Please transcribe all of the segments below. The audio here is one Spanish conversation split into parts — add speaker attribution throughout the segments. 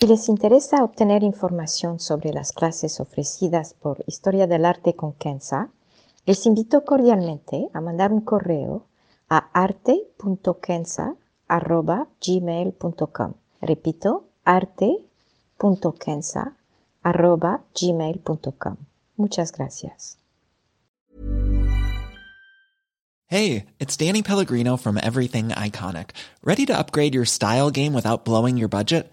Speaker 1: Si les interesa obtener información sobre las clases ofrecidas por Historia del Arte con Kenza, les invito cordialmente a mandar un correo a arte.kenza.gmail.com. Repito, arte.kenza.gmail.com. Muchas gracias.
Speaker 2: Hey, it's Danny Pellegrino from Everything Iconic. Ready to upgrade your style game without blowing your budget?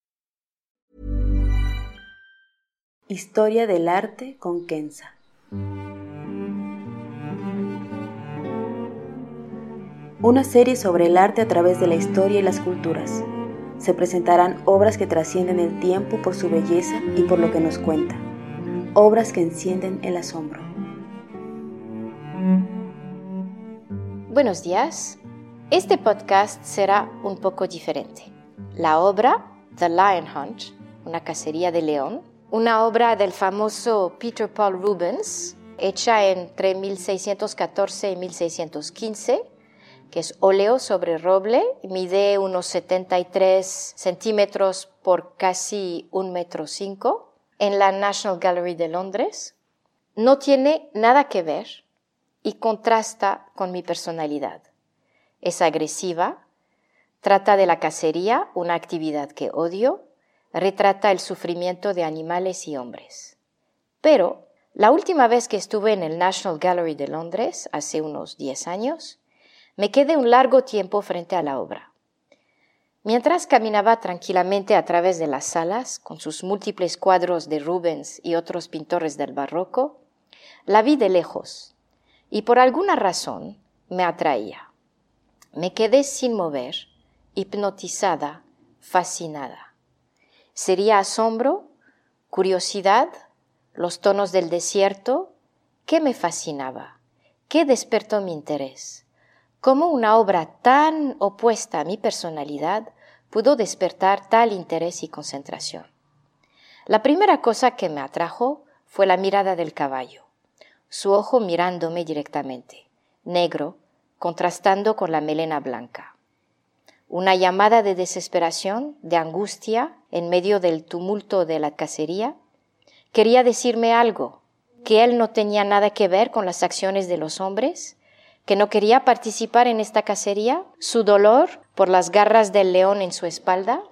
Speaker 3: Historia del arte con Kenza. Una serie sobre el arte a través de la historia y las culturas. Se presentarán obras que trascienden el tiempo por su belleza y por lo que nos cuenta. Obras que encienden el asombro.
Speaker 4: Buenos días. Este podcast será un poco diferente. La obra The Lion Hunt, una cacería de león, una obra del famoso Peter Paul Rubens, hecha entre 1614 y 1615, que es óleo sobre roble, mide unos 73 centímetros por casi un metro cinco, en la National Gallery de Londres. No tiene nada que ver y contrasta con mi personalidad. Es agresiva, trata de la cacería, una actividad que odio, retrata el sufrimiento de animales y hombres. Pero la última vez que estuve en el National Gallery de Londres, hace unos 10 años, me quedé un largo tiempo frente a la obra. Mientras caminaba tranquilamente a través de las salas, con sus múltiples cuadros de Rubens y otros pintores del barroco, la vi de lejos y por alguna razón me atraía. Me quedé sin mover, hipnotizada, fascinada. ¿Sería asombro, curiosidad, los tonos del desierto? ¿Qué me fascinaba? ¿Qué despertó mi interés? ¿Cómo una obra tan opuesta a mi personalidad pudo despertar tal interés y concentración? La primera cosa que me atrajo fue la mirada del caballo su ojo mirándome directamente, negro, contrastando con la melena blanca. Una llamada de desesperación, de angustia, en medio del tumulto de la cacería. Quería decirme algo, que él no tenía nada que ver con las acciones de los hombres, que no quería participar en esta cacería, su dolor por las garras del león en su espalda.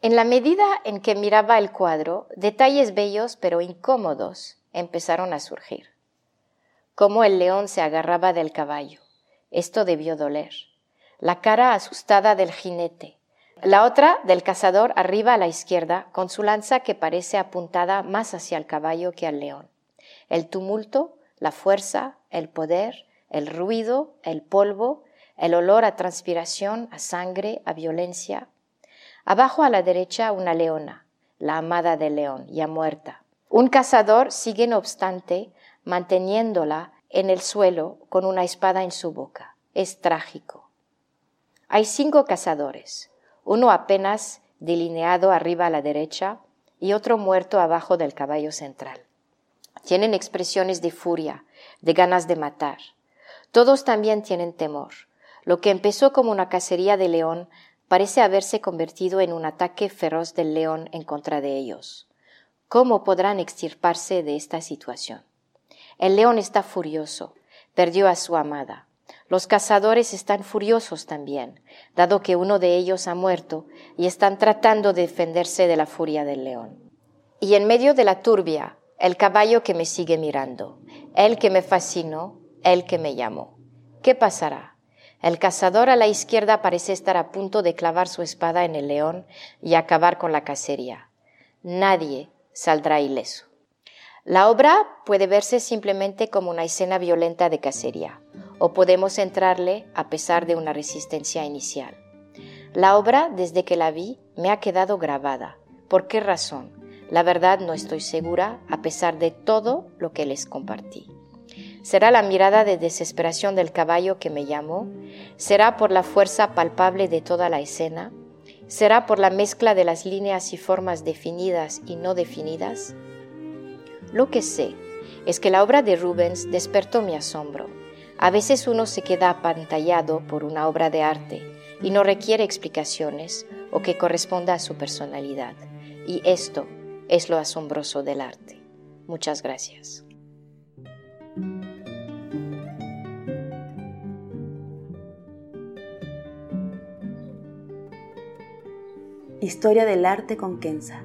Speaker 4: En la medida en que miraba el cuadro, detalles bellos pero incómodos empezaron a surgir cómo el león se agarraba del caballo. Esto debió doler. La cara asustada del jinete. La otra del cazador arriba a la izquierda, con su lanza que parece apuntada más hacia el caballo que al león. El tumulto, la fuerza, el poder, el ruido, el polvo, el olor a transpiración, a sangre, a violencia. Abajo a la derecha una leona, la amada del león, ya muerta. Un cazador sigue, no obstante, manteniéndola en el suelo con una espada en su boca. Es trágico. Hay cinco cazadores, uno apenas delineado arriba a la derecha y otro muerto abajo del caballo central. Tienen expresiones de furia, de ganas de matar. Todos también tienen temor. Lo que empezó como una cacería de león parece haberse convertido en un ataque feroz del león en contra de ellos. ¿Cómo podrán extirparse de esta situación? El león está furioso, perdió a su amada. Los cazadores están furiosos también, dado que uno de ellos ha muerto y están tratando de defenderse de la furia del león. Y en medio de la turbia, el caballo que me sigue mirando, el que me fascinó, el que me llamó. ¿Qué pasará? El cazador a la izquierda parece estar a punto de clavar su espada en el león y acabar con la cacería. Nadie saldrá ileso. La obra puede verse simplemente como una escena violenta de cacería, o podemos entrarle a pesar de una resistencia inicial. La obra, desde que la vi, me ha quedado grabada. ¿Por qué razón? La verdad no estoy segura a pesar de todo lo que les compartí. ¿Será la mirada de desesperación del caballo que me llamó? ¿Será por la fuerza palpable de toda la escena? ¿Será por la mezcla de las líneas y formas definidas y no definidas? Lo que sé es que la obra de Rubens despertó mi asombro. A veces uno se queda apantallado por una obra de arte y no requiere explicaciones o que corresponda a su personalidad. Y esto es lo asombroso del arte. Muchas gracias.
Speaker 3: Historia del arte con Kenza.